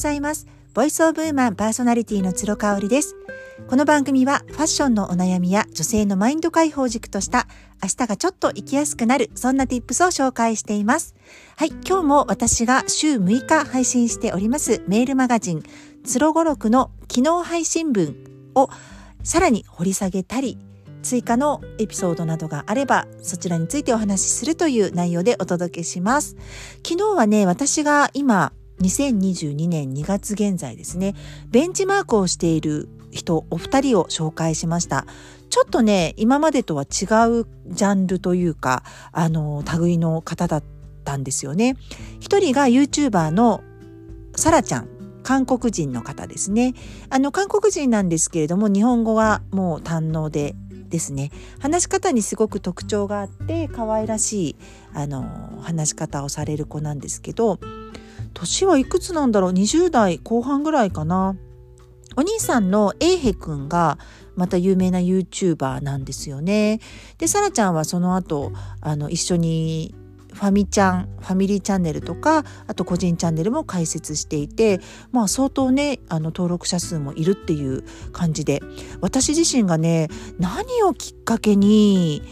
ざいます。ボイスオブウーマンパーソナリティの鶴香織です。この番組はファッションのお悩みや女性のマインド解放軸とした明日がちょっと生きやすくなるそんな tips を紹介しています。はい、今日も私が週6日配信しておりますメールマガジン鶴語録の機能配信文をさらに掘り下げたり追加のエピソードなどがあればそちらについてお話しするという内容でお届けします。昨日はね、私が今2022年2月現在ですね、ベンチマークをしている人お二人を紹介しました。ちょっとね、今までとは違うジャンルというか、あの、類の方だったんですよね。一人が YouTuber のサラちゃん。韓国人の方ですね。あの、韓国人なんですけれども、日本語はもう堪能でですね話し方にすごく特徴があって可愛らしいあの話し方をされる子なんですけど年はいくつなんだろう？20代後半ぐらいかな。お兄さんのエイヘくんがまた有名な YouTuber なんですよね。で、サラちゃんはその後、あの、一緒にファミちゃん、ファミリーチャンネルとか、あと個人チャンネルも開設していて、まあ相当ね、あの登録者数もいるっていう感じで、私自身がね、何をきっかけに、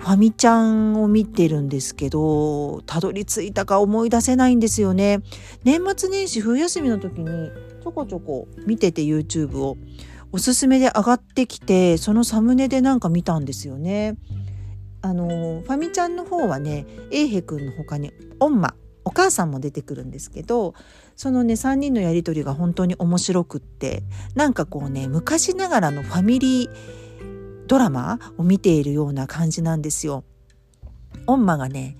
ファミちゃんを見てるんですけど、たどり着いたか思い出せないんですよね。年末年始冬休みの時にちょこちょこ見てて YouTube をおすすめで上がってきて、そのサムネでなんか見たんですよね。あのファミちゃんの方はね英平くんの他にオンマお母さんも出てくるんですけどそのね3人のやり取りが本当に面白くってなんかこうね昔ながらのファミリードラマを見ているような感じなんですよ。オンマがね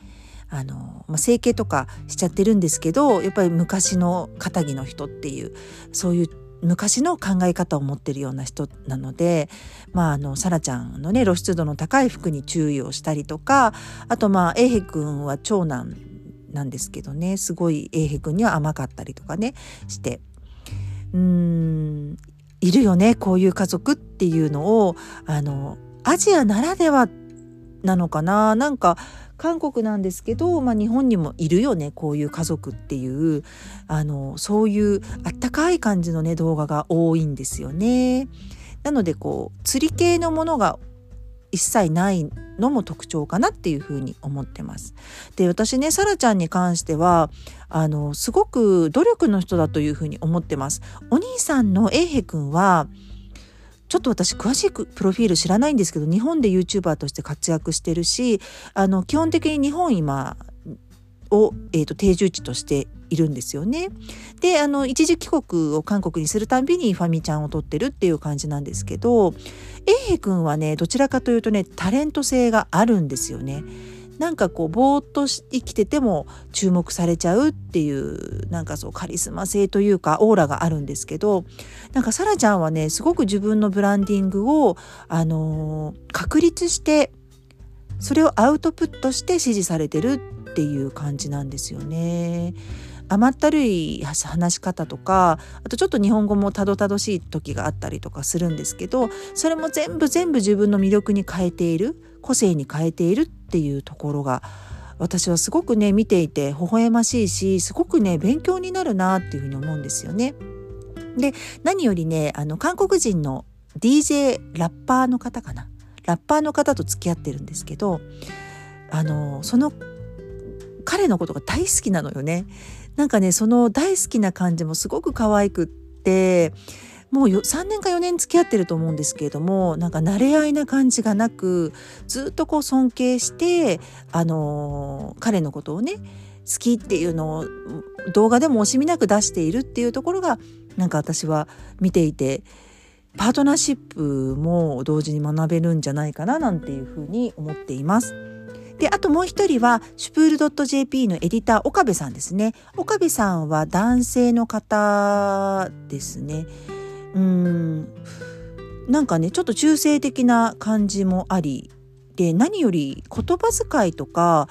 あの、まあ、整形とかしちゃってるんですけどやっぱり昔の肩着の人っていうそういう昔の考え方を持ってるような人なので、まあ、あの、サラちゃんのね、露出度の高い服に注意をしたりとか、あとまあ、エイヘ君は長男なんですけどね、すごいエイヘ君には甘かったりとかね、して、うん、いるよね、こういう家族っていうのを、あの、アジアならではなのかななんか韓国なんですけど、まあ、日本にもいるよねこういう家族っていうあのそういうあったかい感じのね動画が多いんですよね。なのでこう釣り系のものが一切ないのも特徴かなっていうふうに思ってます。で私ねサラちゃんに関してはあのすごく努力の人だというふうに思ってます。お兄さんのエイヘ君はちょっと私詳しいプロフィール知らないんですけど日本で YouTuber として活躍してるしあの基本的に日本今を、えーと、定住地としているんですよね。であの一時帰国を韓国にするたびにファミちゃんを撮ってるっていう感じなんですけどエイヘ君はねどちらかというとねタレント性があるんですよね。なんかこうぼーっと生きてても注目されちゃうっていうなんかそうカリスマ性というかオーラがあるんですけどなんかサラちゃんはねすごく自分のブランディングをあのー、確立してそれをアウトプットして支持されてるっていう感じなんですよね。甘ったるい話し方とかあとちょっと日本語もたどたどしい時があったりとかするんですけどそれも全部全部自分の魅力に変えている個性に変えているっていうところが私はすごくね見ていて微笑ましいしすごくね勉強になるなっていうふうに思うんですよね。で何よりねあの韓国人の DJ ラッパーの方かなラッパーの方と付き合ってるんですけどあのその彼のことが大好きなのよね。なんかねその大好きな感じもすごく可愛くってもう3年か4年付き合ってると思うんですけれどもなんか慣れ合いな感じがなくずっとこう尊敬してあのー、彼のことをね好きっていうのを動画でも惜しみなく出しているっていうところがなんか私は見ていてパートナーシップも同時に学べるんじゃないかななんていうふうに思っています。で、あともう一人は、シュプール .jp のエディター、岡部さんですね。岡部さんは男性の方ですね。うんなんかねちょっと中性的な感じもありで何より言葉遣いとか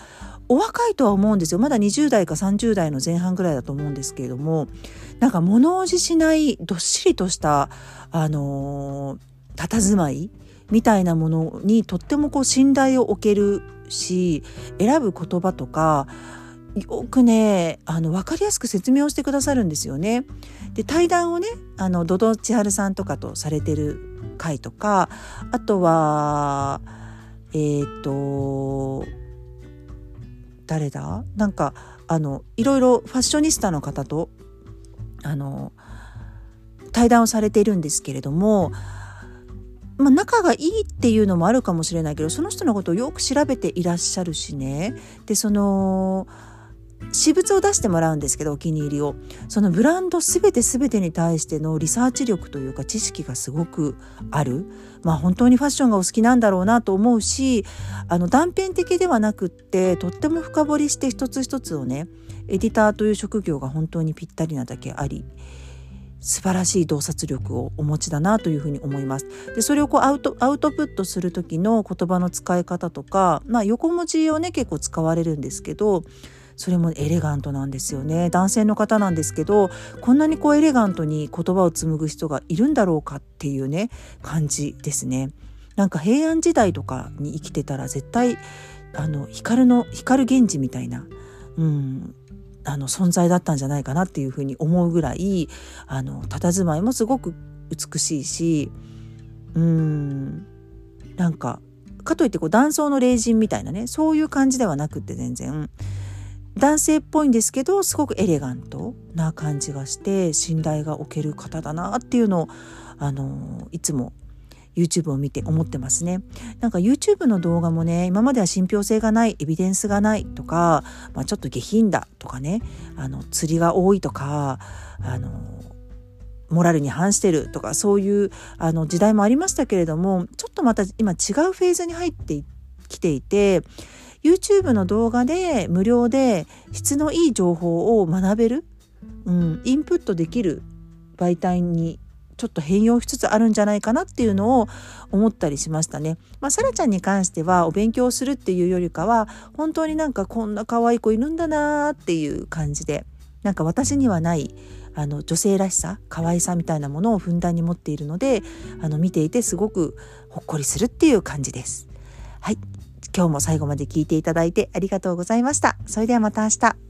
お若いとは思うんですよまだ20代か30代の前半ぐらいだと思うんですけれどもなんか物おじしないどっしりとしたあのー、佇まいみたいなものにとってもこう信頼を置けるし選ぶ言葉とかよくねあの分かりやすく説明をしてくださるんですよね。で対談をねあのドド千春さんとかとされてる回とかあとはえっ、ー、と誰だ？なんかあのいろいろファッショニスタの方とあの対談をされているんですけれどもまあ、仲がいいっていうのもあるかもしれないけどその人のことをよく調べていらっしゃるしね。でその私物を出してもらうんですけどお気に入りを。そのブランド全て全てに対してのリサーチ力というか知識がすごくある。まあ本当にファッションがお好きなんだろうなと思うしあの断片的ではなくってとっても深掘りして一つ一つをねエディターという職業が本当にぴったりなだけあり。素晴らしい洞察力をお持ちだなというふうに思います。でそれをこうアウトアウトプットする時の言葉の使い方とか、まあ、横文字をね結構使われるんですけどそれもエレガントなんですよね男性の方なんですけどこんなにこうエレガントに言葉を紡ぐ人がいるんだろうかっていうね感じですね。なんか平安時代とかに生きてたら絶対あの光の光源氏みたいな、うん、あの存在だったんじゃないかなっていうふうに思うぐらいあの佇まいもすごく美しいしうんなんかかといってこう男装の霊人みたいなねそういう感じではなくって全然男性っぽいんですけどすごくエレガントな感じがして信頼がおける方だなっていうのをあのいつも YouTube を見て思ってますね。なんか YouTube の動画もね今までは信憑性がないエビデンスがないとか、まあ、ちょっと下品だとかねあの釣りが多いとかあのモラルに反してるとかそういうあの時代もありましたけれどもちょっとまた今違うフェーズに入ってきていて YouTube の動画で無料で質のいい情報を学べる、うん、インプットできる媒体にちょっと変容しつつあるんじゃないかなっていうのを思ったりしましたね。まあ、サラちゃんに関してはお勉強するっていうよりかは本当になんかこんな可愛い子いるんだなっていう感じでなんか私にはないあの女性らしさ可愛さみたいなものをふんだんに持っているのであの見ていてすごくほっこりするっていう感じです。はい今日も最後まで聞いていただいてありがとうございました。それではまた明日。